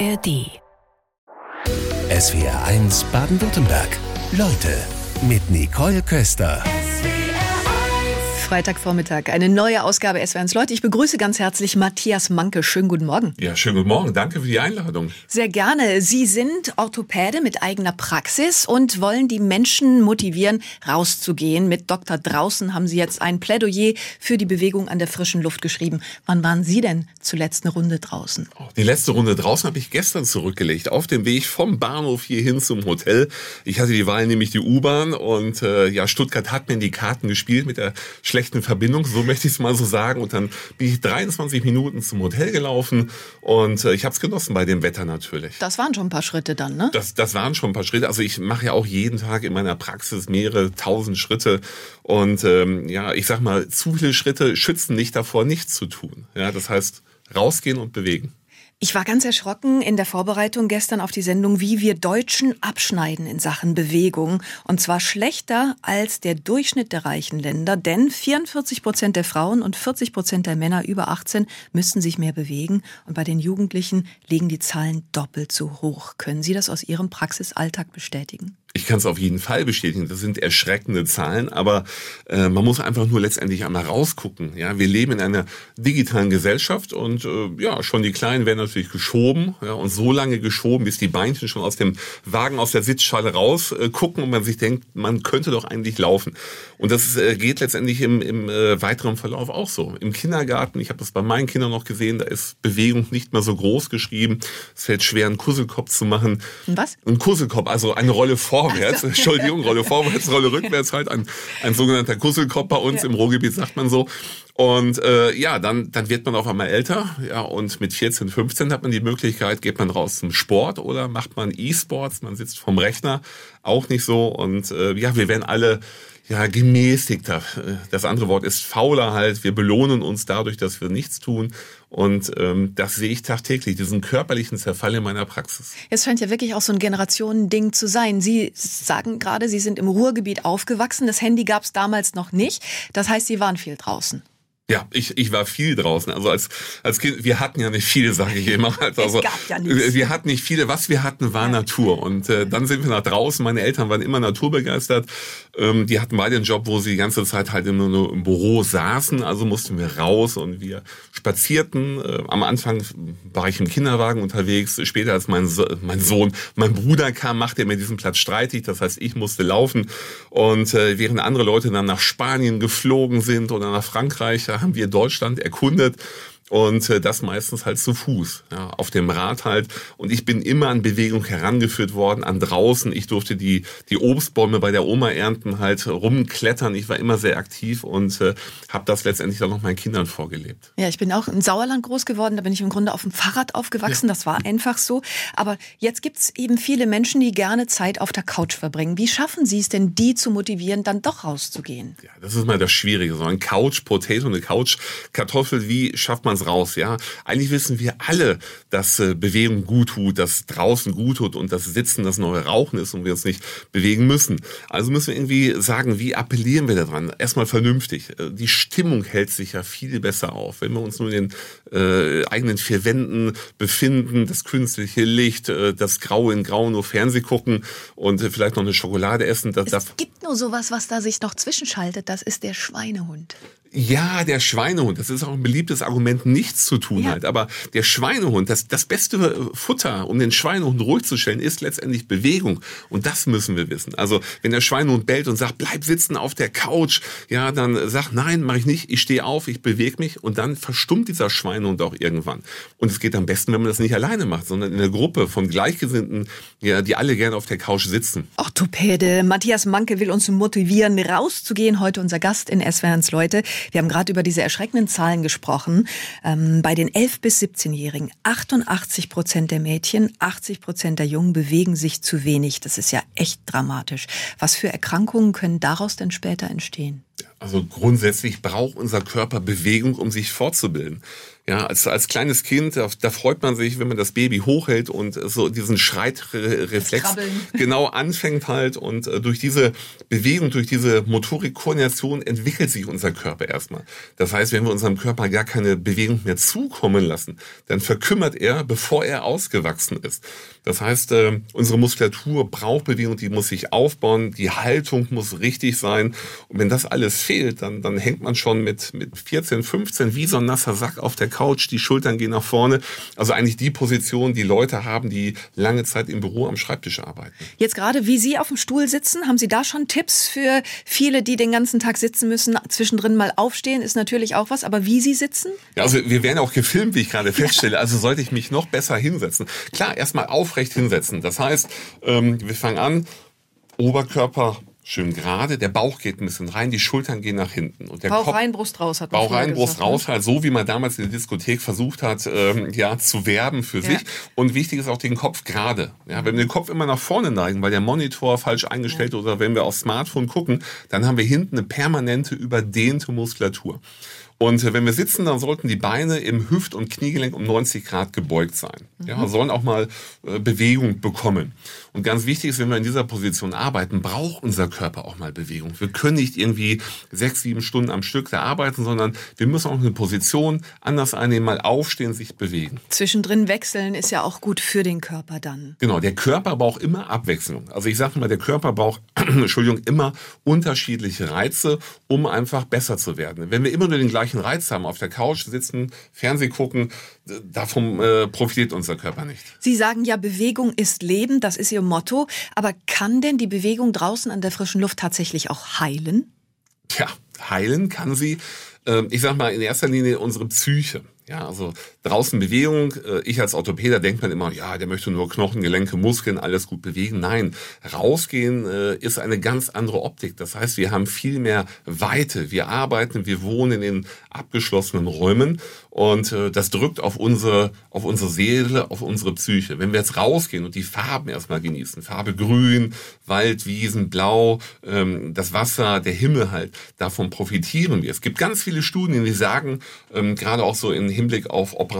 ARD. SWR 1 Baden-Württemberg. Leute mit Nicole Köster. Freitagvormittag, eine neue Ausgabe SWR1 Leute. Ich begrüße ganz herzlich Matthias Manke. Schönen guten Morgen. Ja, schönen guten Morgen. Danke für die Einladung. Sehr gerne. Sie sind Orthopäde mit eigener Praxis und wollen die Menschen motivieren, rauszugehen. Mit Dr. Draußen haben Sie jetzt ein Plädoyer für die Bewegung an der frischen Luft geschrieben. Wann waren Sie denn zuletzt eine Runde draußen? Oh, die letzte Runde draußen habe ich gestern zurückgelegt, auf dem Weg vom Bahnhof hier hin zum Hotel. Ich hatte die Wahl, nämlich die U-Bahn und äh, ja, Stuttgart hat mir in die Karten gespielt mit der schlechten Verbindung, so möchte ich es mal so sagen. Und dann bin ich 23 Minuten zum Hotel gelaufen und äh, ich habe es genossen bei dem Wetter natürlich. Das waren schon ein paar Schritte dann, ne? Das, das waren schon ein paar Schritte. Also ich mache ja auch jeden Tag in meiner Praxis mehrere tausend Schritte. Und ähm, ja, ich sag mal, zu viele Schritte schützen nicht davor, nichts zu tun. Ja, das heißt, rausgehen und bewegen. Ich war ganz erschrocken in der Vorbereitung gestern auf die Sendung, wie wir Deutschen abschneiden in Sachen Bewegung. Und zwar schlechter als der Durchschnitt der reichen Länder, denn 44 Prozent der Frauen und 40 Prozent der Männer über 18 müssten sich mehr bewegen. Und bei den Jugendlichen liegen die Zahlen doppelt so hoch. Können Sie das aus Ihrem Praxisalltag bestätigen? Ich kann es auf jeden Fall bestätigen. Das sind erschreckende Zahlen, aber äh, man muss einfach nur letztendlich einmal rausgucken. Ja, wir leben in einer digitalen Gesellschaft und äh, ja, schon die Kleinen werden natürlich geschoben ja, und so lange geschoben, bis die Beinchen schon aus dem Wagen, aus der Sitzschale raus äh, gucken und man sich denkt, man könnte doch eigentlich laufen. Und das äh, geht letztendlich im, im äh, weiteren Verlauf auch so. Im Kindergarten, ich habe das bei meinen Kindern noch gesehen, da ist Bewegung nicht mehr so groß geschrieben. Es fällt schwer, einen Kusselkopf zu machen. Was? Ein Kusselkopf, also eine Rolle vorwärts, also. Entschuldigung, Rolle vorwärts, Rolle rückwärts halt, ein, ein sogenannter Kusselkopf bei uns ja. im Ruhrgebiet sagt man so. Und äh, ja, dann, dann wird man auf einmal älter, ja, und mit 14, 15 hat man die Möglichkeit, geht man raus zum Sport oder macht man E-Sports, man sitzt vom Rechner, auch nicht so. Und äh, ja, wir werden alle ja, gemäßigter. Das andere Wort ist fauler halt. Wir belohnen uns dadurch, dass wir nichts tun. Und ähm, das sehe ich tagtäglich, diesen körperlichen Zerfall in meiner Praxis. Es scheint ja wirklich auch so ein Generationending zu sein. Sie sagen gerade, Sie sind im Ruhrgebiet aufgewachsen. Das Handy gab es damals noch nicht. Das heißt, Sie waren viel draußen. Ja, ich, ich war viel draußen. Also als, als Kind, wir hatten ja nicht viele, sage ich immer. Also, es gab ja nichts. Wir hatten nicht viele. Was wir hatten, war ja. Natur. Und äh, dann sind wir nach draußen. Meine Eltern waren immer naturbegeistert. Ähm, die hatten beide einen Job, wo sie die ganze Zeit halt immer nur im Büro saßen. Also mussten wir raus und wir spazierten. Äh, am Anfang war ich im Kinderwagen unterwegs. Später, als mein, so mein Sohn, mein Bruder kam, machte er mir diesen Platz streitig. Das heißt, ich musste laufen. Und äh, während andere Leute dann nach Spanien geflogen sind oder nach Frankreich, haben wir Deutschland erkundet und äh, das meistens halt zu Fuß, ja, auf dem Rad halt. Und ich bin immer an Bewegung herangeführt worden, an draußen. Ich durfte die, die Obstbäume bei der Oma ernten, halt rumklettern. Ich war immer sehr aktiv und äh, habe das letztendlich dann noch meinen Kindern vorgelebt. Ja, ich bin auch in Sauerland groß geworden. Da bin ich im Grunde auf dem Fahrrad aufgewachsen. Ja. Das war einfach so. Aber jetzt gibt's eben viele Menschen, die gerne Zeit auf der Couch verbringen. Wie schaffen Sie es denn, die zu motivieren, dann doch rauszugehen? Ja, das ist mal das Schwierige. So ein Couch-Potato, eine Couch-Kartoffel, wie schafft man es raus, ja. Eigentlich wissen wir alle, dass äh, Bewegung gut tut, dass draußen gut tut und dass Sitzen das neue Rauchen ist und wir uns nicht bewegen müssen. Also müssen wir irgendwie sagen, wie appellieren wir daran? Erstmal vernünftig. Äh, die Stimmung hält sich ja viel besser auf. Wenn wir uns nur in den äh, eigenen vier Wänden befinden, das künstliche Licht, äh, das Graue in Grau nur Fernseh gucken und vielleicht noch eine Schokolade essen. Das, es gibt nur sowas, was da sich noch zwischenschaltet. Das ist der Schweinehund. Ja, der Schweinehund, das ist auch ein beliebtes Argument, nichts zu tun ja. halt. Aber der Schweinehund, das, das beste Futter, um den Schweinehund ruhig zu stellen, ist letztendlich Bewegung. Und das müssen wir wissen. Also wenn der Schweinehund bellt und sagt, bleib sitzen auf der Couch, ja, dann sag, nein, mache ich nicht, ich stehe auf, ich bewege mich und dann verstummt dieser Schweinehund auch irgendwann. Und es geht am besten, wenn man das nicht alleine macht, sondern in einer Gruppe von Gleichgesinnten, ja, die alle gerne auf der Couch sitzen. Orthopäde Matthias Manke will uns motivieren, rauszugehen. Heute unser Gast in SWRs Leute. Wir haben gerade über diese erschreckenden Zahlen gesprochen. Ähm, bei den 11- bis 17-Jährigen 88 Prozent der Mädchen, 80 Prozent der Jungen bewegen sich zu wenig. Das ist ja echt dramatisch. Was für Erkrankungen können daraus denn später entstehen? Also grundsätzlich braucht unser Körper Bewegung, um sich fortzubilden. Ja, als, als kleines Kind, da, da freut man sich, wenn man das Baby hochhält und so diesen Schreitreflex genau anfängt halt und äh, durch diese Bewegung, durch diese Motorik-Koordination entwickelt sich unser Körper erstmal. Das heißt, wenn wir unserem Körper gar keine Bewegung mehr zukommen lassen, dann verkümmert er, bevor er ausgewachsen ist. Das heißt, äh, unsere Muskulatur braucht Bewegung, die muss sich aufbauen, die Haltung muss richtig sein. Und wenn das alles fehlt, dann, dann hängt man schon mit, mit 14, 15 wie so ein nasser Sack auf der Couch, die Schultern gehen nach vorne. Also eigentlich die Position, die Leute haben, die lange Zeit im Büro am Schreibtisch arbeiten. Jetzt gerade, wie Sie auf dem Stuhl sitzen, haben Sie da schon Tipps für viele, die den ganzen Tag sitzen müssen, zwischendrin mal aufstehen, ist natürlich auch was, aber wie Sie sitzen? Ja, also wir werden auch gefilmt, wie ich gerade feststelle. Ja. Also sollte ich mich noch besser hinsetzen. Klar, erstmal aufrecht hinsetzen. Das heißt, ähm, wir fangen an, Oberkörper schön gerade, der Bauch geht ein bisschen rein, die Schultern gehen nach hinten. Und der Bauch Kopf, rein, Brust raus hat man Bauch rein, Brust gesagt, raus, halt so wie man damals in der Diskothek versucht hat, ähm, ja, zu werben für ja. sich. Und wichtig ist auch den Kopf gerade. Ja, wenn wir den Kopf immer nach vorne neigen, weil der Monitor falsch eingestellt ja. oder wenn wir aufs Smartphone gucken, dann haben wir hinten eine permanente überdehnte Muskulatur. Und wenn wir sitzen, dann sollten die Beine im Hüft- und Kniegelenk um 90 Grad gebeugt sein. Ja, mhm. sollen auch mal äh, Bewegung bekommen. Und ganz wichtig ist, wenn wir in dieser Position arbeiten, braucht unser Körper auch mal Bewegung. Wir können nicht irgendwie sechs, sieben Stunden am Stück da arbeiten, sondern wir müssen auch eine Position anders einnehmen, mal aufstehen, sich bewegen. Zwischendrin wechseln ist ja auch gut für den Körper dann. Genau, der Körper braucht immer Abwechslung. Also ich sage mal, der Körper braucht, Entschuldigung, immer unterschiedliche Reize, um einfach besser zu werden. Wenn wir immer nur den gleichen gleichen Reiz haben, auf der Couch sitzen, Fernseh gucken, davon äh, profitiert unser Körper nicht. Sie sagen ja, Bewegung ist Leben, das ist Ihr Motto. Aber kann denn die Bewegung draußen an der frischen Luft tatsächlich auch heilen? Ja, heilen kann sie, äh, ich sag mal, in erster Linie unsere Psyche. Ja, also draußen Bewegung. Äh, ich als Orthopäder denkt man immer, ja, der möchte nur Knochen, Gelenke, Muskeln, alles gut bewegen. Nein, rausgehen äh, ist eine ganz andere Optik. Das heißt, wir haben viel mehr Weite. Wir arbeiten, wir wohnen in abgeschlossenen Räumen und äh, das drückt auf unsere, auf unsere Seele, auf unsere Psyche. Wenn wir jetzt rausgehen und die Farben erstmal genießen, Farbe grün, Wald, Wiesen, Blau, ähm, das Wasser, der Himmel halt, davon profitieren wir. Es gibt ganz viele Studien, die sagen, ähm, gerade auch so in Hinblick auf Operationen.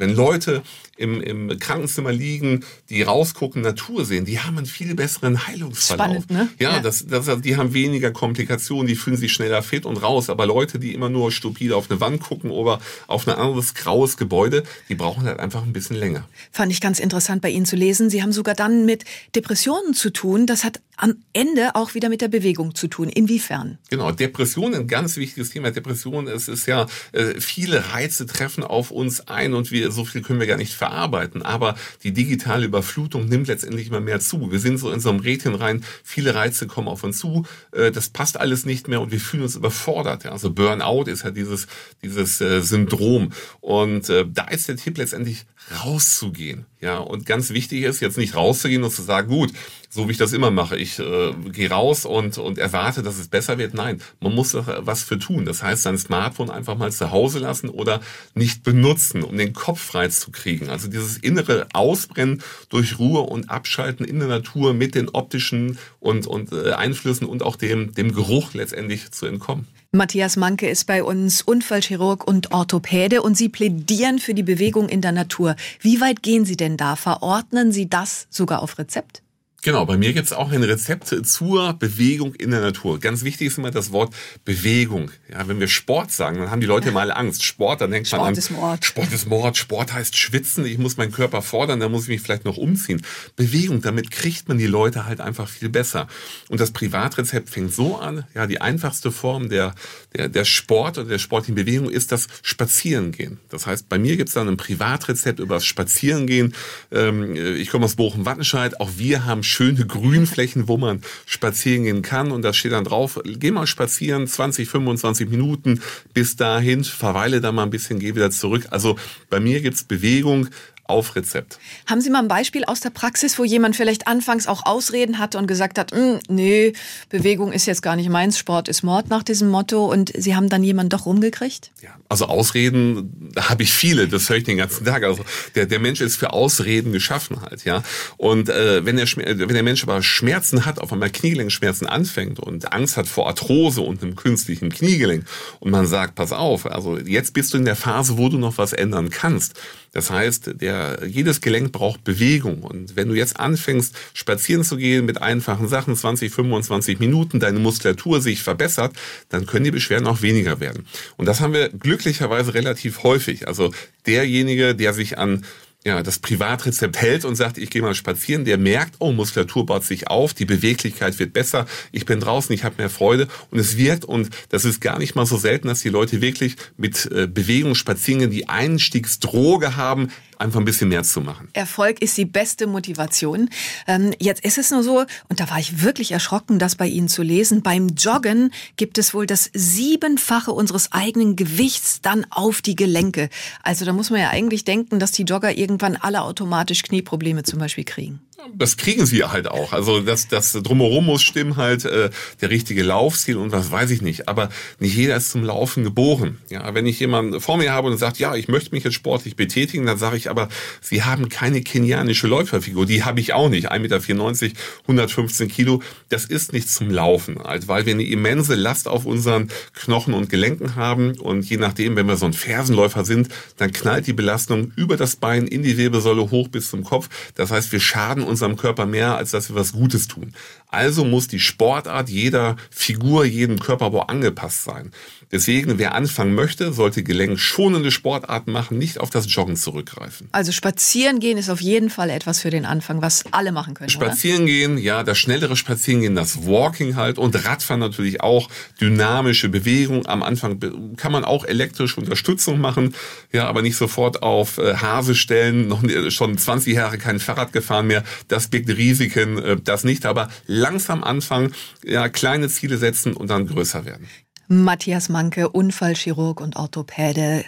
Wenn Leute im, im Krankenzimmer liegen, die rausgucken, Natur sehen, die haben einen viel besseren Heilungsverlauf. Spannend, ne? Ja, ja. Das, das, die haben weniger Komplikationen, die fühlen sich schneller fit und raus. Aber Leute, die immer nur stupide auf eine Wand gucken oder auf ein anderes graues Gebäude, die brauchen halt einfach ein bisschen länger. Fand ich ganz interessant bei Ihnen zu lesen. Sie haben sogar dann mit Depressionen zu tun. Das hat am Ende auch wieder mit der Bewegung zu tun. Inwiefern? Genau, Depression, ein ganz wichtiges Thema. Depression, es ist ja, äh, viele Reize treffen auf uns ein und wir, so viel können wir gar nicht verarbeiten. Aber die digitale Überflutung nimmt letztendlich immer mehr zu. Wir sind so in so einem Rädchen rein, viele Reize kommen auf uns zu, äh, das passt alles nicht mehr und wir fühlen uns überfordert. Also Burnout ist ja dieses, dieses äh, Syndrom. Und äh, da ist der Tipp letztendlich rauszugehen. Ja, und ganz wichtig ist jetzt nicht rauszugehen und zu sagen, gut, so wie ich das immer mache, ich äh, gehe raus und, und erwarte, dass es besser wird. Nein, man muss doch was für tun. Das heißt, sein Smartphone einfach mal zu Hause lassen oder nicht benutzen, um den Kopf frei zu kriegen. Also dieses innere Ausbrennen durch Ruhe und Abschalten in der Natur mit den optischen und, und äh, Einflüssen und auch dem, dem Geruch letztendlich zu entkommen. Matthias Manke ist bei uns Unfallchirurg und Orthopäde und Sie plädieren für die Bewegung in der Natur. Wie weit gehen Sie denn da? Verordnen Sie das sogar auf Rezept? Genau, bei mir gibt es auch ein Rezept zur Bewegung in der Natur. Ganz wichtig ist immer das Wort Bewegung. Ja, wenn wir Sport sagen, dann haben die Leute mal Angst. Sport, dann denkt Sport man an ist Mord. Sport ist Mord. Sport heißt schwitzen. Ich muss meinen Körper fordern, dann muss ich mich vielleicht noch umziehen. Bewegung, damit kriegt man die Leute halt einfach viel besser. Und das Privatrezept fängt so an. Ja, die einfachste Form der der, der Sport oder der sportlichen Bewegung ist das Spazierengehen. Das heißt, bei mir gibt es dann ein Privatrezept über das Spazierengehen. Ähm, ich komme aus Bochum-Wattenscheid. Auch wir haben schöne Grünflächen, wo man spazieren gehen kann. Und da steht dann drauf, geh mal spazieren, 20, 25 Minuten bis dahin, verweile da mal ein bisschen, geh wieder zurück. Also bei mir gibt's Bewegung auf Rezept. Haben Sie mal ein Beispiel aus der Praxis, wo jemand vielleicht anfangs auch Ausreden hatte und gesagt hat, hm, nee, Bewegung ist jetzt gar nicht meins, Sport ist Mord nach diesem Motto und Sie haben dann jemanden doch rumgekriegt? Ja, also Ausreden habe ich viele, das höre ich den ganzen Tag. Also der, der Mensch ist für Ausreden geschaffen halt, ja. Und äh, wenn, der, wenn der Mensch aber Schmerzen hat, auf einmal Kniegelenkschmerzen anfängt und Angst hat vor Arthrose und einem künstlichen Kniegelenk und man sagt, pass auf, also jetzt bist du in der Phase, wo du noch was ändern kannst. Das heißt, der, jedes Gelenk braucht Bewegung. Und wenn du jetzt anfängst, spazieren zu gehen mit einfachen Sachen, 20, 25 Minuten, deine Muskulatur sich verbessert, dann können die Beschwerden auch weniger werden. Und das haben wir glücklicherweise relativ häufig. Also derjenige, der sich an ja, das Privatrezept hält und sagt, ich gehe mal spazieren, der merkt, oh, Muskulatur baut sich auf, die Beweglichkeit wird besser, ich bin draußen, ich habe mehr Freude. Und es wirkt und das ist gar nicht mal so selten, dass die Leute wirklich mit äh, Bewegung spazieren, die Einstiegsdroge haben, einfach ein bisschen mehr zu machen. Erfolg ist die beste Motivation. Ähm, jetzt ist es nur so, und da war ich wirklich erschrocken, das bei Ihnen zu lesen, beim Joggen gibt es wohl das Siebenfache unseres eigenen Gewichts dann auf die Gelenke. Also da muss man ja eigentlich denken, dass die Jogger irgendwann alle automatisch Knieprobleme zum Beispiel kriegen das kriegen sie halt auch. Also das, das drumherum muss stimmen halt äh, der richtige Laufstil und was weiß ich nicht. Aber nicht jeder ist zum Laufen geboren. Ja, wenn ich jemanden vor mir habe und sagt, ja, ich möchte mich jetzt sportlich betätigen, dann sage ich aber, Sie haben keine kenianische Läuferfigur. Die habe ich auch nicht. 1,94 Meter, 115 Kilo. Das ist nicht zum Laufen, halt, weil wir eine immense Last auf unseren Knochen und Gelenken haben und je nachdem, wenn wir so ein Fersenläufer sind, dann knallt die Belastung über das Bein in die Wirbelsäule hoch bis zum Kopf. Das heißt, wir schaden unserem Körper mehr, als dass wir was Gutes tun. Also muss die Sportart jeder Figur, jedem Körperbau angepasst sein. Deswegen, wer anfangen möchte, sollte gelenkschonende Sportarten machen, nicht auf das Joggen zurückgreifen. Also spazieren gehen ist auf jeden Fall etwas für den Anfang, was alle machen können. Spazieren oder? gehen, ja, das schnellere Spazieren gehen, das Walking halt und Radfahren natürlich auch, dynamische Bewegung. Am Anfang kann man auch elektrische Unterstützung machen, ja, aber nicht sofort auf äh, Hase stellen, noch schon 20 Jahre kein Fahrrad gefahren mehr. Das birgt Risiken, äh, das nicht, aber langsam anfangen, ja, kleine Ziele setzen und dann größer werden. Matthias Manke, Unfallchirurg und Orthopäde.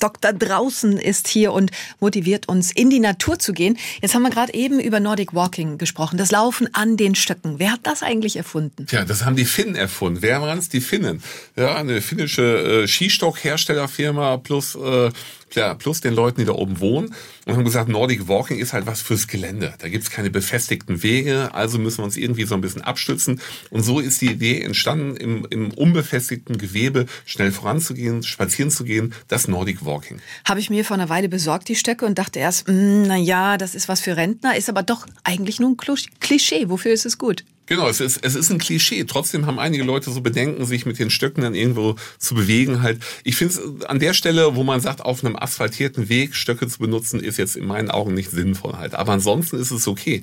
Dr. Draußen ist hier und motiviert uns, in die Natur zu gehen. Jetzt haben wir gerade eben über Nordic Walking gesprochen, das Laufen an den Stöcken. Wer hat das eigentlich erfunden? Tja, das haben die Finnen erfunden. Wer waren es? Die Finnen. Ja, eine finnische äh, Skistockherstellerfirma plus äh, Klar, plus den Leuten, die da oben wohnen. Und haben gesagt, Nordic Walking ist halt was fürs Gelände. Da gibt's keine befestigten Wege, also müssen wir uns irgendwie so ein bisschen abstützen. Und so ist die Idee entstanden, im, im unbefestigten Gewebe schnell voranzugehen, spazieren zu gehen, das Nordic Walking. Habe ich mir vor einer Weile besorgt, die Stöcke, und dachte erst, hm, na ja, das ist was für Rentner, ist aber doch eigentlich nur ein Klischee. Wofür ist es gut? Genau, es ist, es ist ein Klischee. Trotzdem haben einige Leute so Bedenken, sich mit den Stöcken dann irgendwo zu bewegen. Halt, ich finde es an der Stelle, wo man sagt, auf einem asphaltierten Weg Stöcke zu benutzen, ist jetzt in meinen Augen nicht sinnvoll halt. Aber ansonsten ist es okay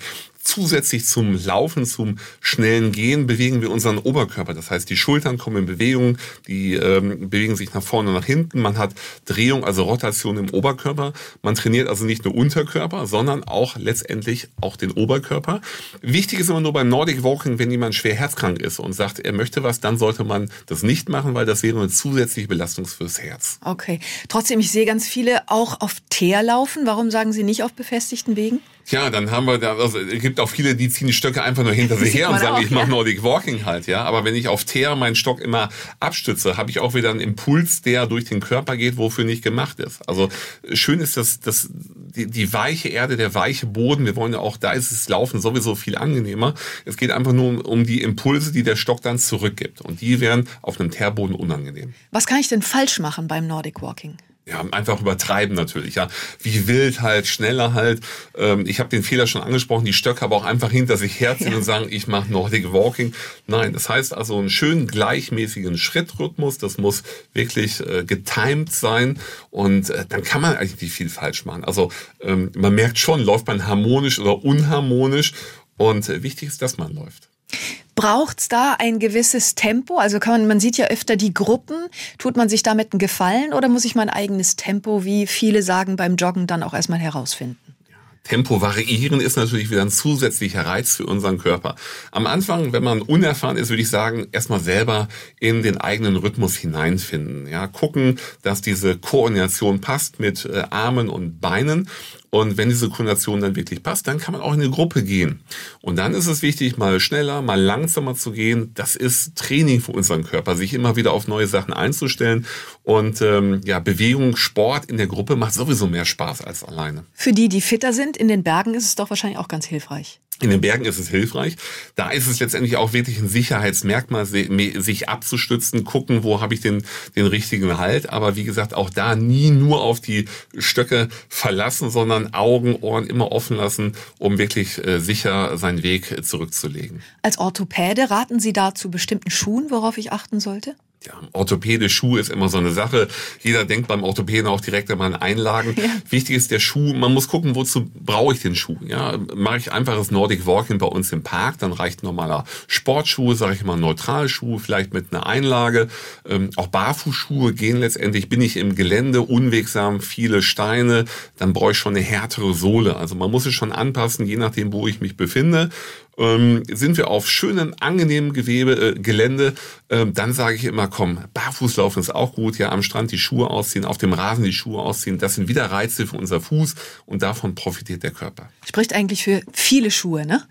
zusätzlich zum Laufen, zum schnellen Gehen bewegen wir unseren Oberkörper. Das heißt, die Schultern kommen in Bewegung, die ähm, bewegen sich nach vorne und nach hinten. Man hat Drehung, also Rotation im Oberkörper. Man trainiert also nicht nur Unterkörper, sondern auch letztendlich auch den Oberkörper. Wichtig ist immer nur beim Nordic Walking, wenn jemand schwer herzkrank ist und sagt, er möchte was, dann sollte man das nicht machen, weil das wäre eine zusätzliche Belastung fürs Herz. Okay. Trotzdem, ich sehe ganz viele auch auf Teer laufen. Warum sagen Sie nicht auf befestigten Wegen? Ja, dann haben wir da, also es gibt auch viele, die ziehen die Stöcke einfach nur hinter sich her und sagen, auch, ich mache ja. Nordic Walking halt, ja. Aber wenn ich auf Teer meinen Stock immer abstütze, habe ich auch wieder einen Impuls, der durch den Körper geht, wofür nicht gemacht ist. Also schön ist das, das die, die weiche Erde, der weiche Boden. Wir wollen ja auch, da ist das Laufen sowieso viel angenehmer. Es geht einfach nur um, um die Impulse, die der Stock dann zurückgibt. Und die wären auf einem Teerboden unangenehm. Was kann ich denn falsch machen beim Nordic Walking? Ja, einfach übertreiben natürlich, ja. Wie wild halt, schneller halt. Ähm, ich habe den Fehler schon angesprochen, die Stöcke aber auch einfach hinter sich herziehen ja. und sagen, ich mache Nordic Walking. Nein, das heißt also einen schönen gleichmäßigen Schrittrhythmus, das muss wirklich äh, getimed sein und äh, dann kann man eigentlich nicht viel falsch machen. Also ähm, man merkt schon, läuft man harmonisch oder unharmonisch und äh, wichtig ist, dass man läuft. Braucht's da ein gewisses Tempo? Also kann man, man sieht ja öfter die Gruppen. Tut man sich damit einen Gefallen oder muss ich mein eigenes Tempo, wie viele sagen, beim Joggen dann auch erstmal herausfinden? Tempo variieren ist natürlich wieder ein zusätzlicher Reiz für unseren Körper. Am Anfang, wenn man unerfahren ist, würde ich sagen, erstmal selber in den eigenen Rhythmus hineinfinden. Ja, gucken, dass diese Koordination passt mit äh, Armen und Beinen Und wenn diese Koordination dann wirklich passt, dann kann man auch in eine Gruppe gehen. Und dann ist es wichtig, mal schneller, mal langsamer zu gehen. Das ist Training für unseren Körper, sich immer wieder auf neue Sachen einzustellen. Und ähm, ja, Bewegung, Sport in der Gruppe macht sowieso mehr Spaß als alleine. Für die, die fitter sind in den Bergen, ist es doch wahrscheinlich auch ganz hilfreich. In den Bergen ist es hilfreich. Da ist es letztendlich auch wirklich ein Sicherheitsmerkmal, sich abzustützen, gucken, wo habe ich den, den richtigen Halt. Aber wie gesagt, auch da nie nur auf die Stöcke verlassen, sondern Augen, Ohren immer offen lassen, um wirklich äh, sicher seinen Weg zurückzulegen. Als Orthopäde raten Sie da zu bestimmten Schuhen, worauf ich achten sollte? Ja, Orthopäde, Schuh ist immer so eine Sache. Jeder denkt beim Orthopäden auch direkt immer an Einlagen. Ja. Wichtig ist der Schuh. Man muss gucken, wozu brauche ich den Schuh. Ja, mache ich einfaches Nordic Walking bei uns im Park, dann reicht ein normaler Sportschuh, sage ich mal Neutralschuh, vielleicht mit einer Einlage. Ähm, auch Barfußschuhe gehen letztendlich. Bin ich im Gelände unwegsam, viele Steine, dann brauche ich schon eine härtere Sohle. Also man muss es schon anpassen, je nachdem, wo ich mich befinde ähm, sind wir auf schönem, angenehmen Gewebe, äh, Gelände, ähm, dann sage ich immer, komm, Barfußlaufen ist auch gut, ja, am Strand die Schuhe ausziehen, auf dem Rasen die Schuhe ausziehen, das sind wieder Reize für unser Fuß und davon profitiert der Körper. Spricht eigentlich für viele Schuhe, ne?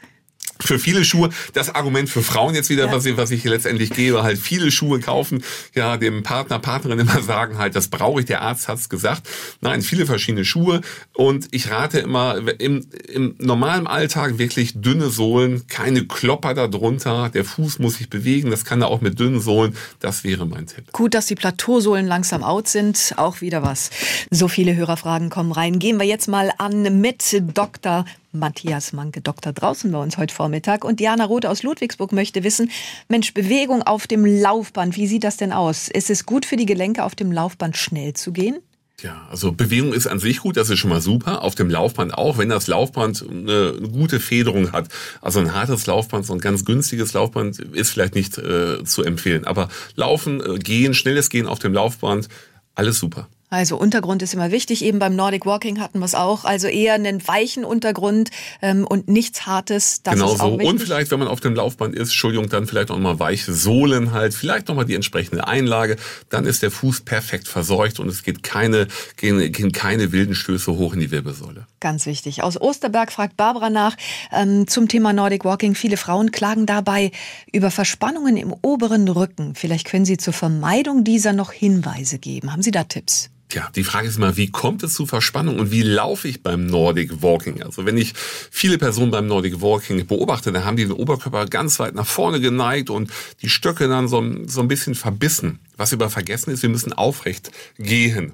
Für viele Schuhe, das Argument für Frauen jetzt wieder, ja. was, ich, was ich letztendlich gebe, halt viele Schuhe kaufen, ja, dem Partner, Partnerin immer sagen halt, das brauche ich, der Arzt hat's gesagt. Nein, viele verschiedene Schuhe und ich rate immer im, im normalen Alltag wirklich dünne Sohlen, keine Klopper darunter, der Fuß muss sich bewegen, das kann er auch mit dünnen Sohlen, das wäre mein Tipp. Gut, dass die Plateausohlen langsam out sind, auch wieder was. So viele Hörerfragen kommen rein. Gehen wir jetzt mal an mit Dr. Matthias Manke, Doktor draußen bei uns heute Vormittag. Und Diana Roth aus Ludwigsburg möchte wissen, Mensch, Bewegung auf dem Laufband, wie sieht das denn aus? Ist es gut für die Gelenke, auf dem Laufband schnell zu gehen? Ja, also Bewegung ist an sich gut, das ist schon mal super. Auf dem Laufband auch, wenn das Laufband eine, gute Federung hat. Also ein hartes Laufband, so ein ganz günstiges Laufband ist vielleicht nicht äh, zu empfehlen. Aber Laufen, äh, Gehen, schnelles Gehen auf dem Laufband, alles super. Also Untergrund ist immer wichtig. Eben beim Nordic Walking hatten wir es auch. Also eher einen weichen Untergrund ähm, und nichts Hartes. Das genau so. Und vielleicht, wenn man auf dem Laufband ist, Entschuldigung, dann vielleicht auch mal weiche Sohlen halt, vielleicht nochmal die entsprechende Einlage. Dann ist der Fuß perfekt verseucht und es geht keine, gehen, gehen keine wilden Stöße hoch in die Wirbelsäule. Ganz wichtig. Aus Osterberg fragt Barbara nach ähm, zum Thema Nordic Walking. Viele Frauen klagen dabei über Verspannungen im oberen Rücken. Vielleicht können Sie zur Vermeidung dieser noch Hinweise geben. Haben Sie da Tipps? ja, die Frage ist immer, wie kommt es zu Verspannung und wie laufe ich beim Nordic Walking? Also wenn ich viele Personen beim Nordic Walking beobachte, dann haben die den Oberkörper ganz weit nach vorne geneigt und die Stöcke dann so, so ein bisschen verbissen. Was wir aber vergessen ist, wir müssen aufrecht gehen.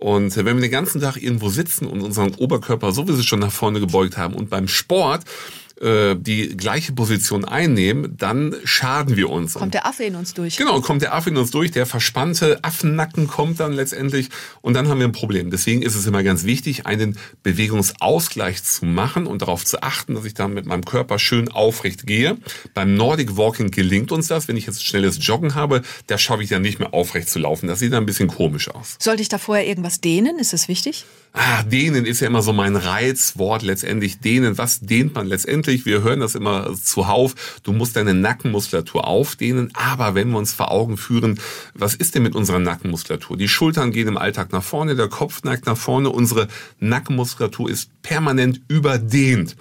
Und wenn wir den ganzen Tag irgendwo sitzen und unseren Oberkörper sowieso schon nach vorne gebeugt haben und beim Sport äh, die gleiche Position einnehmen, dann schaden wir uns. Kommt der Affe in uns durch. Genau, kommt der Affe in uns durch, der verspannte Affennacken kommt dann letztendlich und dann haben wir ein Problem. Deswegen ist es immer ganz wichtig, einen Bewegungsausgleich zu machen und darauf zu achten, dass ich dann mit meinem Körper schön aufrecht gehe. Beim Nordic Walking gelingt uns das. Wenn ich jetzt schnelles Joggen habe, da schaffe ich dann nicht mehr aufrecht zu laufen. Das sieht dann ein bisschen komisch aus. Sollte ich da vorher irgendwas dehnen? Ist das wichtig? Ah, dehnen ist ja immer so mein Reizwort letztendlich. Dehnen, was dehnt man letztendlich? Wir hören das immer zuhauf. Du musst deine Nackenmuskulatur aufdehnen. Aber wenn wir uns vor Augen führen, was ist denn mit unserer Nackenmuskulatur? Die Schultern gehen im Alltag nach vorne, der Kopf neigt nach vorne. Unsere Nackenmuskulatur ist permanent überdehnt.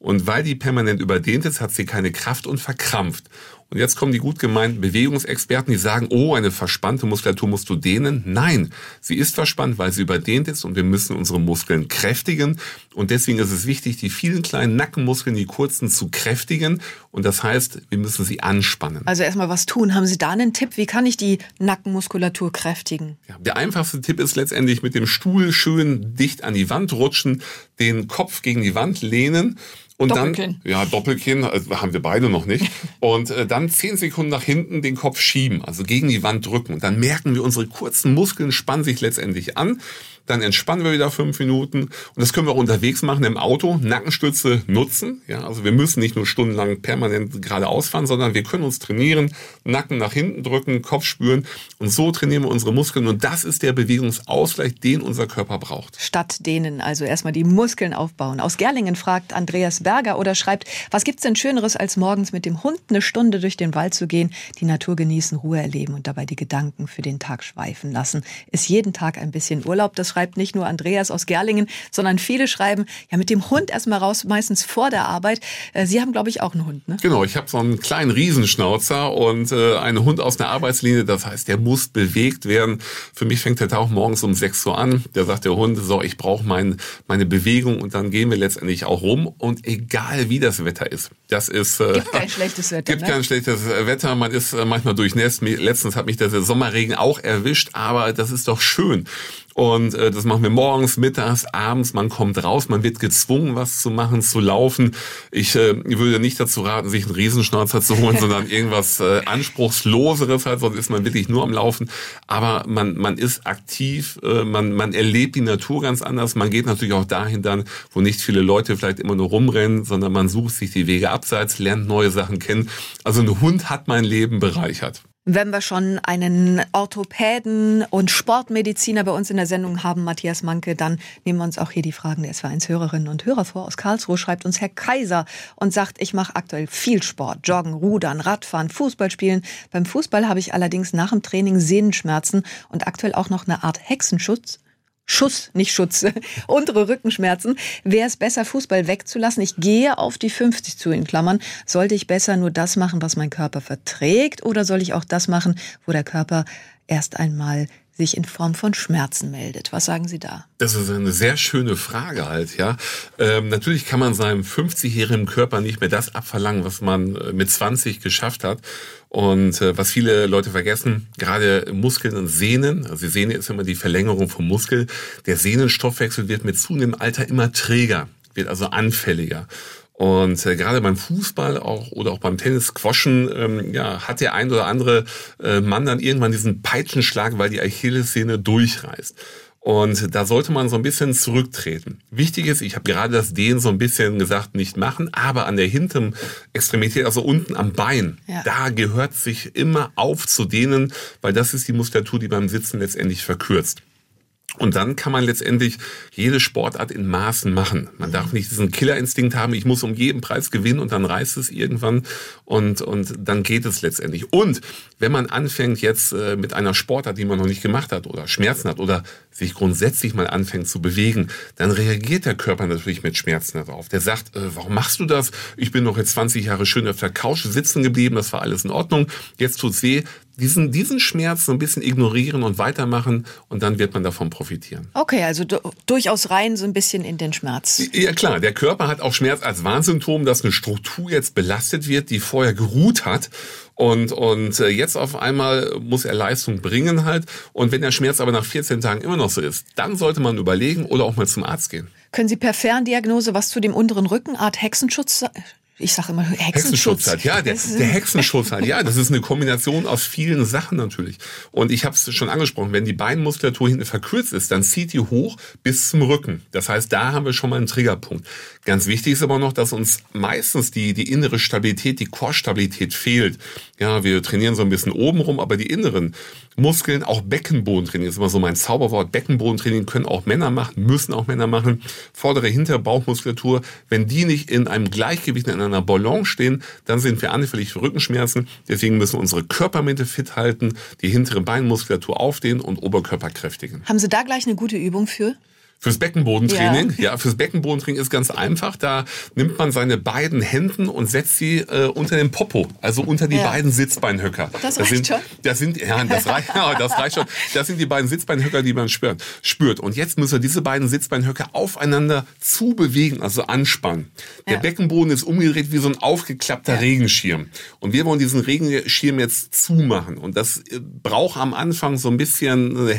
Und weil die permanent überdehnt ist, hat sie keine Kraft und verkrampft. Und jetzt kommen die gut gemeinten Bewegungsexperten, die sagen, oh, eine verspannte Muskulatur musst du dehnen. Nein, sie ist verspannt, weil sie überdehnt ist und wir müssen unsere Muskeln kräftigen. Und deswegen ist es wichtig, die vielen kleinen Nackenmuskeln, die kurzen, zu kräftigen. Und das heißt, wir müssen sie anspannen. Also erstmal was tun. Haben Sie da einen Tipp? Wie kann ich die Nackenmuskulatur kräftigen? Ja, der einfachste Tipp ist letztendlich mit dem Stuhl schön dicht an die Wand rutschen, den Kopf gegen die Wand lehnen und Doppelkinn. dann, ja, Doppelkinn also haben wir beide noch nicht. Und äh, dann zehn Sekunden nach hinten den Kopf schieben, also gegen die Wand drücken. Und dann merken wir, unsere kurzen Muskeln spannen sich letztendlich an dann entspannen wir wieder fünf Minuten und das können wir auch unterwegs machen im Auto, Nackenstütze nutzen. Ja, also wir müssen nicht nur stundenlang permanent geradeaus fahren, sondern wir können uns trainieren, Nacken nach hinten drücken, Kopf spüren und so trainieren wir unsere Muskeln und das ist der Bewegungsausgleich, den unser Körper braucht. Statt denen also erstmal die Muskeln aufbauen. Aus Gerlingen fragt Andreas Berger oder schreibt, was gibt's denn Schöneres als morgens mit dem Hund eine Stunde durch den Wald zu gehen, die Natur genießen, Ruhe erleben und dabei die Gedanken für den Tag schweifen lassen. Ist jeden Tag ein bisschen Urlaub. Das schreibt nicht nur Andreas aus Gerlingen, sondern viele schreiben, ja, mit dem Hund erstmal raus, meistens vor der Arbeit. Äh, Sie haben, glaube ich, auch einen Hund, ne? Genau, ich habe so einen kleinen Riesenschnauzer und äh, einen Hund aus einer Arbeitslinie. Das heißt, der muss bewegt werden. Für mich fängt der Tag morgens um 6 Uhr an. Der sagt der Hund, so, ich brauche mein, meine Bewegung und dann gehen wir letztendlich auch rum. Und egal wie das Wetter ist, das ist... Äh, gibt kein schlechtes Wetter. Gibt ne? kein schlechtes Wetter. Man ist äh, manchmal durchnässt. Letztens hat mich der Sommerregen auch erwischt, aber das ist doch schön. Und äh, das machen wir morgens, mittags, abends. Man kommt raus, man wird gezwungen, was zu machen, zu laufen. Ich äh, würde nicht dazu raten, sich einen Riesenschnauzer zu holen, sondern irgendwas äh, anspruchsloseres halt, sonst ist man wirklich nur am Laufen. Aber man, man ist aktiv, äh, man, man erlebt die Natur ganz anders. Man geht natürlich auch dahin dann, wo nicht viele Leute vielleicht immer nur rumrennen, sondern man sucht sich die Wege abseits, lernt neue Sachen kennen. Also ein Hund hat mein Leben bereichert. Wenn wir schon einen Orthopäden und Sportmediziner bei uns in der Sendung haben, Matthias Manke, dann nehmen wir uns auch hier die Fragen der SW1-Hörerinnen und Hörer vor. Aus Karlsruhe schreibt uns Herr Kaiser und sagt, ich mache aktuell viel Sport, Joggen, Rudern, Radfahren, Fußball spielen. Beim Fußball habe ich allerdings nach dem Training Sehnenschmerzen und aktuell auch noch eine Art Hexenschutz Schuss, nicht Schutz, untere Rückenschmerzen, wäre es besser, Fußball wegzulassen. Ich gehe auf die 50 zu, in Klammern. Sollte ich besser nur das machen, was mein Körper verträgt, oder soll ich auch das machen, wo der Körper erst einmal sich in Form von Schmerzen meldet. Was sagen Sie da? Das ist eine sehr schöne Frage halt, ja. Ähm, natürlich kann man seinem 50-jährigen Körper nicht mehr das abverlangen, was man äh, mit 20 geschafft hat. Und äh, was viele Leute vergessen, gerade Muskeln und Sehnen, also die Sehne ist immer die Verlängerung vom Muskel, der Sehnenstoffwechsel wird mit zunehmendem Alter immer träger, wird also anfälliger. Und äh, gerade beim Fußball auch oder auch beim Tennis, Squashen, ähm, ja, hat der ein oder andere äh, Mann dann irgendwann diesen Peitschenschlag, weil die Achillessehne durchreißt. Und da sollte man so ein bisschen zurücktreten. Wichtig ist, ich habe gerade das Dehnen so ein bisschen gesagt, nicht machen, aber an der hinteren Extremität, also unten am Bein, ja. da gehört sich immer aufzudehnen, weil das ist die Muskulatur, die beim Sitzen letztendlich verkürzt. Und dann kann man letztendlich jede Sportart in Maßen machen. Man darf nicht diesen Killerinstinkt haben, ich muss um jeden Preis gewinnen und dann reißt es irgendwann und, und dann geht es letztendlich. Und wenn man anfängt jetzt äh, mit einer Sportart, die man noch nicht gemacht hat oder Schmerzen hat oder sich grundsätzlich mal anfängt zu bewegen, dann reagiert der Körper natürlich mit Schmerzen darauf. Der sagt, äh, warum machst du das? Ich bin doch jetzt 20 Jahre schön auf der Couch sitzen geblieben, das war alles in Ordnung. Jetzt tut's weh diesen, diesen Schmerz so ein bisschen ignorieren und weitermachen und dann wird man davon profitieren. Okay, also durchaus rein so ein bisschen in den Schmerz. Ja klar, der Körper hat auch Schmerz als Warnsymptom, dass eine Struktur jetzt belastet wird, die vorher geruht hat und, und äh, jetzt auf einmal muss er Leistung bringen halt. Und wenn der Schmerz aber nach 14 Tagen immer noch so ist, dann sollte man überlegen oder auch mal zum Arzt gehen. Können Sie per Ferndiagnose was zu dem unteren Rückenart Hexenschutz ich sage immer Hexenschutz. Hexenschutz halt. Ja, der, der Hexenschutz halt. Ja, das ist eine Kombination aus vielen Sachen natürlich. Und ich habe es schon angesprochen, wenn die Beinmuskulatur hinten verkürzt ist, dann zieht die hoch bis zum Rücken. Das heißt, da haben wir schon mal einen Triggerpunkt. Ganz wichtig ist aber noch, dass uns meistens die, die innere Stabilität, die Core-Stabilität fehlt. Ja, wir trainieren so ein bisschen oben rum, aber die inneren Muskeln, auch Beckenbodentraining ist immer so mein Zauberwort. Beckenbodentraining können auch Männer machen, müssen auch Männer machen. Vordere, hintere Bauchmuskulatur, wenn die nicht in einem Gleichgewicht, in einer Balance stehen, dann sind wir anfällig für Rückenschmerzen. Deswegen müssen wir unsere Körpermitte fit halten, die hintere Beinmuskulatur aufdehnen und Oberkörper kräftigen. Haben Sie da gleich eine gute Übung für? Fürs Beckenbodentraining, ja. ja, fürs Beckenbodentraining ist ganz einfach. Da nimmt man seine beiden Händen und setzt sie äh, unter den Popo, also unter die ja. beiden Sitzbeinhöcker. Das, das reicht sind, schon. Das sind, ja, das reicht, ja, das reicht schon. Das sind die beiden Sitzbeinhöcker, die man spürt. spürt. Und jetzt müssen wir diese beiden Sitzbeinhöcker aufeinander zubewegen, also anspannen. Der. Beckenboden ist umgedreht wie so ein aufgeklappter Regenschirm. Und wir wollen diesen Regenschirm jetzt zumachen. Und das äh, braucht am Anfang so ein bisschen äh,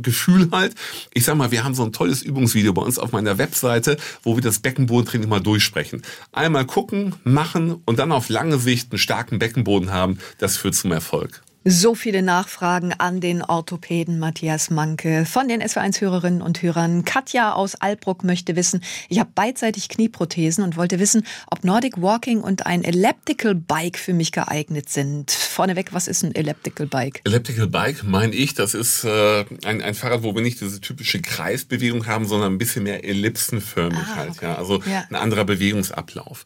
Gefühl halt. Ich sag mal, wir haben so ein tolles tolles Übungsvideo bei uns auf meiner Webseite, wo wir das Beckenbodentraining mal durchsprechen. Einmal gucken, machen und dann auf lange Sicht einen starken Beckenboden haben, das führt zum Erfolg. So viele Nachfragen an den Orthopäden Matthias Manke von den SW1-Hörerinnen und Hörern. Katja aus Albruck möchte wissen, ich habe beidseitig Knieprothesen und wollte wissen, ob Nordic Walking und ein Elliptical Bike für mich geeignet sind. Vorneweg, was ist ein Elliptical Bike? Elliptical Bike, meine ich, das ist äh, ein, ein Fahrrad, wo wir nicht diese typische Kreisbewegung haben, sondern ein bisschen mehr ellipsenförmig ah, halt. Ja, also ja. ein anderer Bewegungsablauf.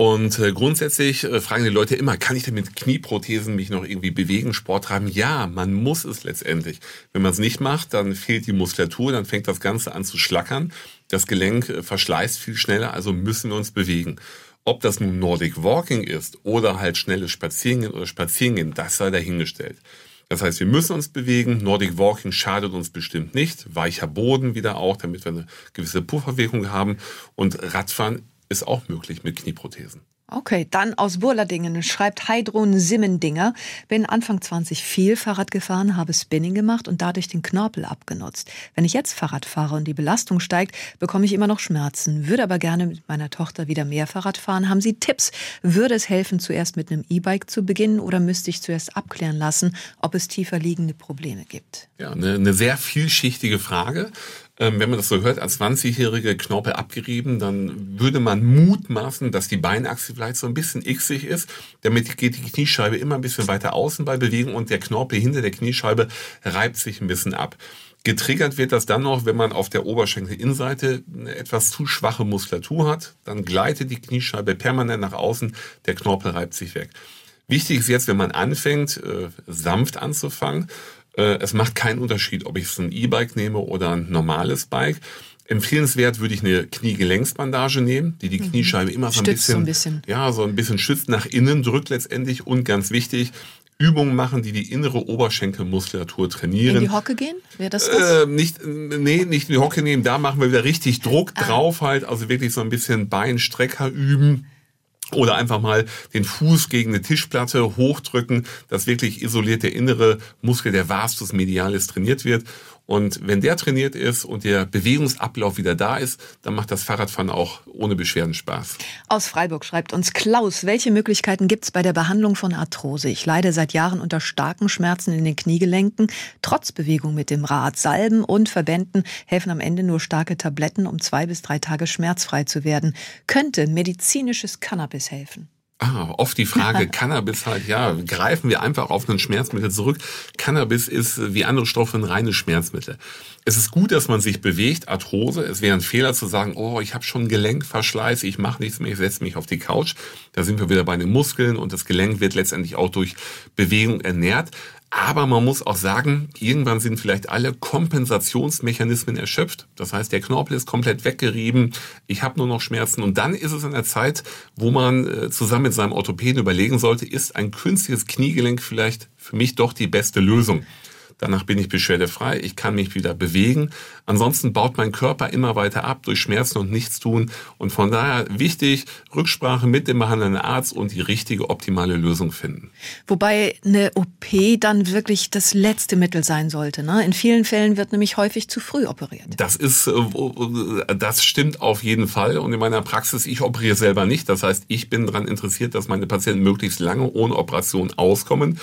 Und äh, grundsätzlich äh, fragen die Leute immer, kann ich denn mit Knieprothesen mich noch irgendwie bewegen? Sport treiben. Ja, man muss es letztendlich. Wenn man es nicht macht, dann fehlt die Muskulatur, dann fängt das Ganze an zu schlackern. Das Gelenk äh, verschleißt viel schneller, also müssen wir uns bewegen. Ob das nun Nordic Walking ist oder halt schnelles Spazierengehen oder Spazierengehen, das sei dahingestellt. Das heißt, wir müssen uns bewegen. Nordic Walking schadet uns bestimmt nicht. Weicher Boden wieder auch, damit wir eine gewisse Pufferwirkung haben. Und Radfahren ist auch möglich mit Knieprothesen. Okay, dann aus Burladingen schreibt Heidrun Simmendinger. Bin Anfang 20 viel Fahrrad gefahren, habe Spinning gemacht und dadurch den Knorpel abgenutzt. Wenn ich jetzt Fahrrad fahre und die Belastung steigt, bekomme ich immer noch Schmerzen. Würde aber gerne mit meiner Tochter wieder mehr Fahrrad fahren. Haben Sie Tipps? Würde es helfen, zuerst mit einem E-Bike zu beginnen oder müsste ich zuerst abklären lassen, ob es tiefer liegende Probleme gibt? Ja, eine, eine sehr vielschichtige Frage. Ähm, wenn man das so hört, als 20-jährige Knorpel abgerieben, dann würde man mutmaßen, dass die Beinachse vielleicht so ein bisschen xig ist. Damit geht die Kniescheibe immer ein bisschen weiter außen bei Bewegung und der Knorpel hinter der Kniescheibe reibt sich ein bisschen ab. Getriggert wird das dann noch, wenn man auf der Oberschenkelinnenseite eine etwas zu schwache Muskulatur hat. Dann gleitet die Kniescheibe permanent nach außen, der Knorpel reibt sich weg. Wichtig ist jetzt, wenn man anfängt, äh, sanft anzufangen es macht keinen Unterschied, ob ich so ein E-Bike nehme oder ein normales Bike. Empfehlenswert würde ich eine Kniegelenksbandage nehmen, die die mhm. Kniescheibe immer so ein bisschen, so ein bisschen, ja, so ein bisschen schützt nach innen, drückt letztendlich und ganz wichtig, Übungen machen, die die innere Oberschenkelmuskulatur trainieren. In die Hocke gehen? Wäre das das? Äh, nicht, nee, nicht in die Hocke nehmen. Da machen wir wieder richtig Druck ah. drauf halt. Also wirklich so ein bisschen Beinstrecker üben. Oder einfach mal den Fuß gegen eine Tischplatte hochdrücken, dass wirklich isoliert der innere Muskel, der Vastus medialis trainiert wird. Und wenn der trainiert ist und der Bewegungsablauf wieder da ist, dann macht das Fahrradfahren auch ohne Beschwerden Spaß. Aus Freiburg schreibt uns Klaus, welche Möglichkeiten gibt es bei der Behandlung von Arthrose? Ich leide seit Jahren unter starken Schmerzen in den Kniegelenken. Trotz Bewegung mit dem Rad, Salben und Verbänden helfen am Ende nur starke Tabletten, um zwei bis drei Tage schmerzfrei zu werden. Könnte medizinisches Cannabis helfen? Ah, oft die Frage, Cannabis halt, ja, greifen wir einfach auf ein Schmerzmittel zurück. Cannabis ist wie andere Stoffe ein reines Schmerzmittel. Es ist gut, dass man sich bewegt, Arthrose. Es wäre ein Fehler zu sagen, oh, ich habe schon Gelenkverschleiß, ich mache nichts mehr, ich setze mich auf die Couch. Da sind wir wieder bei den Muskeln und das Gelenk wird letztendlich auch durch Bewegung ernährt. Aber man muss auch sagen, irgendwann sind vielleicht alle Kompensationsmechanismen erschöpft. Das heißt, der Knorpel ist komplett weggerieben, ich habe nur noch Schmerzen. Und dann ist es an der Zeit, wo man äh, zusammen mit seinem Orthopäden überlegen sollte, ist ein künstliches Kniegelenk vielleicht für mich doch die beste Lösung. Danach bin ich beschwerdefrei, ich kann mich wieder bewegen. Ansonsten baut mein Körper immer weiter ab durch Schmerzen und Nichtstun. Und von daher wichtig, Rücksprache mit dem behandelnden Arzt und die richtige optimale Lösung finden. Wobei eine OP dann wirklich das letzte Mittel sein sollte. Ne? In vielen Fällen wird nämlich häufig zu früh operiert. Das ist, äh, das stimmt auf jeden Fall. Und in meiner Praxis, ich operiere selber nicht. Das heißt, ich bin daran interessiert, dass meine Patienten möglichst lange ohne Operation auskommen.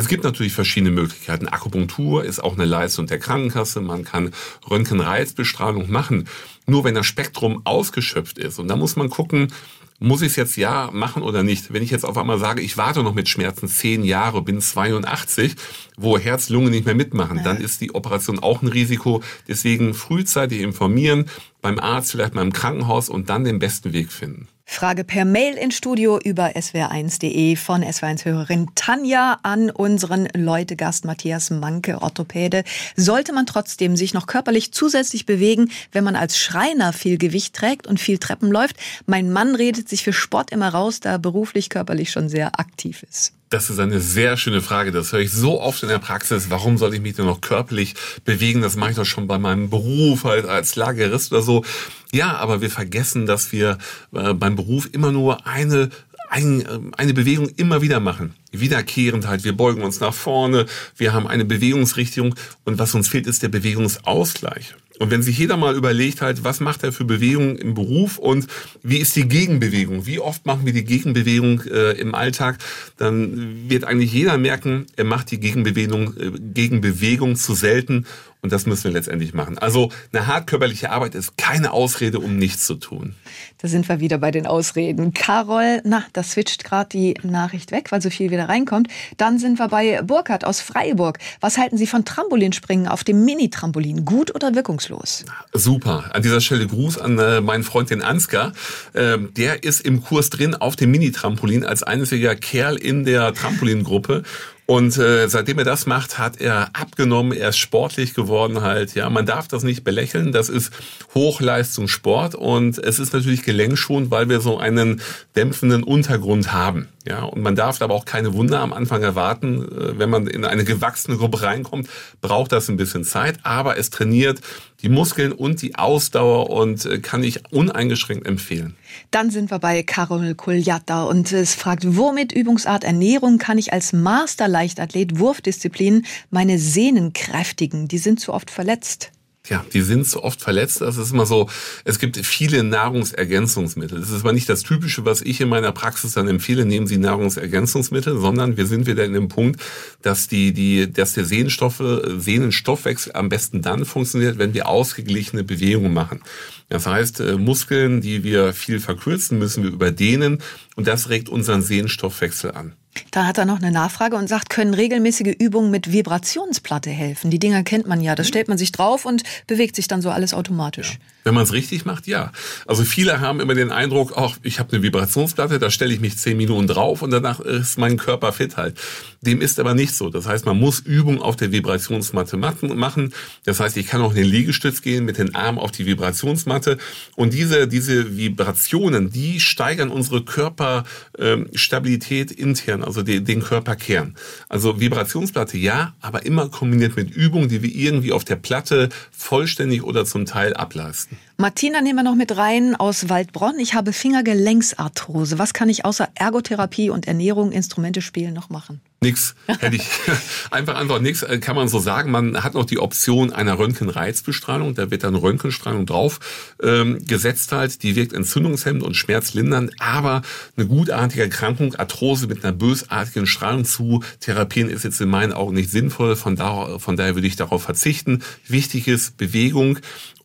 Es gibt natürlich verschiedene Möglichkeiten. Akupunktur ist auch eine Leistung der Krankenkasse. Man kann Röntgenreizbestrahlung machen. Nur wenn das Spektrum ausgeschöpft ist. Und da muss man gucken, muss ich es jetzt ja machen oder nicht? Wenn ich jetzt auf einmal sage, ich warte noch mit Schmerzen zehn Jahre, bin 82, wo Herz, Lunge nicht mehr mitmachen, ja. dann ist die Operation auch ein Risiko. Deswegen frühzeitig informieren, beim Arzt, vielleicht mal im Krankenhaus und dann den besten Weg finden. Frage per Mail ins Studio über swr1.de von SWR1-Hörerin Tanja an unseren Leute-Gast Matthias Manke, Orthopäde. Sollte man trotzdem sich noch körperlich zusätzlich bewegen, wenn man als Schreiner viel Gewicht trägt und viel Treppen läuft? Mein Mann redet sich für Sport immer raus, da er beruflich körperlich schon sehr aktiv ist. Das ist eine sehr schöne Frage. Das höre ich so oft in der Praxis. Warum soll ich mich denn noch körperlich bewegen? Das mache ich doch schon bei meinem Beruf halt als Lagerist oder so. Ja, aber wir vergessen, dass wir äh, beim Beruf immer nur eine ein, äh, eine Bewegung immer wieder machen. Wiederkehrend halt. Wir beugen uns nach vorne. Wir haben eine Bewegungsrichtung. Und was uns fehlt, ist der Bewegungsausgleich. Und wenn sich jeder mal überlegt halt, was macht er für Bewegungen im Beruf und wie ist die Gegenbewegung? Wie oft machen wir die Gegenbewegung äh, im Alltag? Dann wird eigentlich jeder merken, er macht die Gegenbewegung, äh, Gegenbewegung zu selten und das müssen wir letztendlich machen. Also eine hart körperliche Arbeit ist keine Ausrede, um nichts zu tun. Da sind wir wieder bei den Ausreden. Carol, na, da switcht gerade die Nachricht weg, weil so viel wieder reinkommt. Dann sind wir bei Burkhard aus Freiburg. Was halten Sie von Trampolinspringen auf dem Mini-Trampolin? Gut oder wirkungslos? Super. An dieser Stelle Gruß an äh, meinen Freund, den Ansgar. Ähm, der ist im Kurs drin auf dem Mini-Trampolin als einziger Kerl in der Trampolingruppe Und äh, seitdem er das macht, hat er abgenommen, er ist sportlich geworden halt. Ja, man darf das nicht belächeln. Das ist Hochleistungssport und es ist natürlich gelenkschonend, weil wir so einen dämpfenden Untergrund haben. Ja, und man darf aber auch keine Wunder am Anfang erwarten. Äh, wenn man in eine gewachsene Gruppe reinkommt, braucht das ein bisschen Zeit, aber es trainiert die Muskeln und die Ausdauer und äh, kann ich uneingeschränkt empfehlen. Dann sind wir bei Carol Koljatta und es fragt, womit Übungsart Ernährung kann ich als Master-Leichtathlet Wurfdisziplin meine Sehnen kräftigen? Die sind zu oft verletzt. Ja, die sind so oft verletzt. Das ist immer so, es gibt viele Nahrungsergänzungsmittel. Das ist aber nicht das Typische, was ich in meiner Praxis dann empfehle, nehmen Sie Nahrungsergänzungsmittel, sondern wir sind wieder in dem Punkt, dass die, die, dass der Sehnenstoffe, Sehnenstoffwechsel am besten dann funktioniert, wenn wir ausgeglichene Bewegungen machen. Das heißt, äh, Muskeln, die wir viel verkürzen, müssen wir überdehnen und das regt unseren Sehnenstoffwechsel an. Da hat er noch eine Nachfrage und sagt, können regelmäßige Übungen mit Vibrationsplatte helfen? Die Dinger kennt man ja. Das stellt man sich drauf und bewegt sich dann so alles automatisch. Ja. Wenn man es richtig macht, ja. Also viele haben immer den Eindruck, ach, ich habe eine Vibrationsplatte, da stelle ich mich zehn Minuten drauf und danach ist mein Körper fit halt. Dem ist aber nicht so. Das heißt, man muss Übungen auf der Vibrationsmatte machen. Das heißt, ich kann auch in den Liegestütz gehen mit den Armen auf die Vibrationsmatte und diese, diese Vibrationen, die steigern unsere Körperstabilität intern, also den, den Körperkern. Also Vibrationsplatte ja, aber immer kombiniert mit Übungen, die wir irgendwie auf der Platte vollständig oder zum Teil ableisten. Martina nehmen wir noch mit rein aus Waldbronn. Ich habe Fingergelenksarthrose. Was kann ich außer Ergotherapie und Ernährung, Instrumente spielen noch machen? Nix, hätte ich einfach einfach nix, äh, kann man so sagen. Man hat noch die Option einer Röntgenreizbestrahlung, da wird dann Röntgenstrahlung drauf ähm, gesetzt halt, die wirkt entzündungshemmend und schmerzlindernd, aber eine gutartige Erkrankung, Arthrose mit einer bösartigen Strahlung zu therapieren, ist jetzt in meinen Augen nicht sinnvoll, von, da, von daher würde ich darauf verzichten. Wichtig ist Bewegung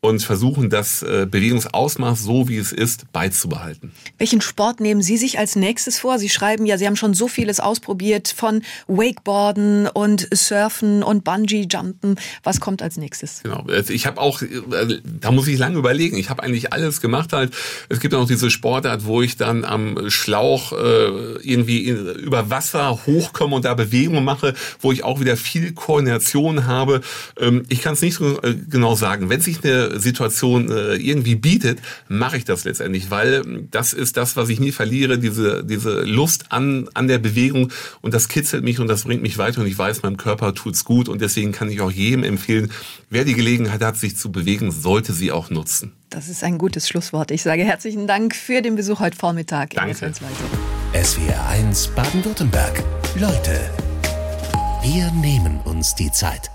und versuchen, das äh, Bewegungsausmaß so wie es ist beizubehalten. Welchen Sport nehmen Sie sich als nächstes vor? Sie schreiben ja, Sie haben schon so vieles ausprobiert von Wakeboarden und Surfen und Bungee-Jumpen. Was kommt als nächstes? Genau, also ich habe auch, äh, da muss ich lange überlegen. Ich habe eigentlich alles gemacht halt. Es gibt auch noch diese Sportart, wo ich dann am Schlauch äh, irgendwie über Wasser hochkomme und da Bewegungen mache, wo ich auch wieder viel Koordination habe. Ähm, ich kann es nicht so genau sagen. Wenn sich eine Situation irgendwie bietet, mache ich das letztendlich, weil das ist das, was ich nie verliere, diese, diese Lust an, an der Bewegung und das kitzelt mich und das bringt mich weiter und ich weiß, meinem Körper tut's gut und deswegen kann ich auch jedem empfehlen, wer die Gelegenheit hat, sich zu bewegen, sollte sie auch nutzen. Das ist ein gutes Schlusswort. Ich sage herzlichen Dank für den Besuch heute Vormittag. Danke. SWR 1 Baden-Württemberg. Leute, wir nehmen uns die Zeit.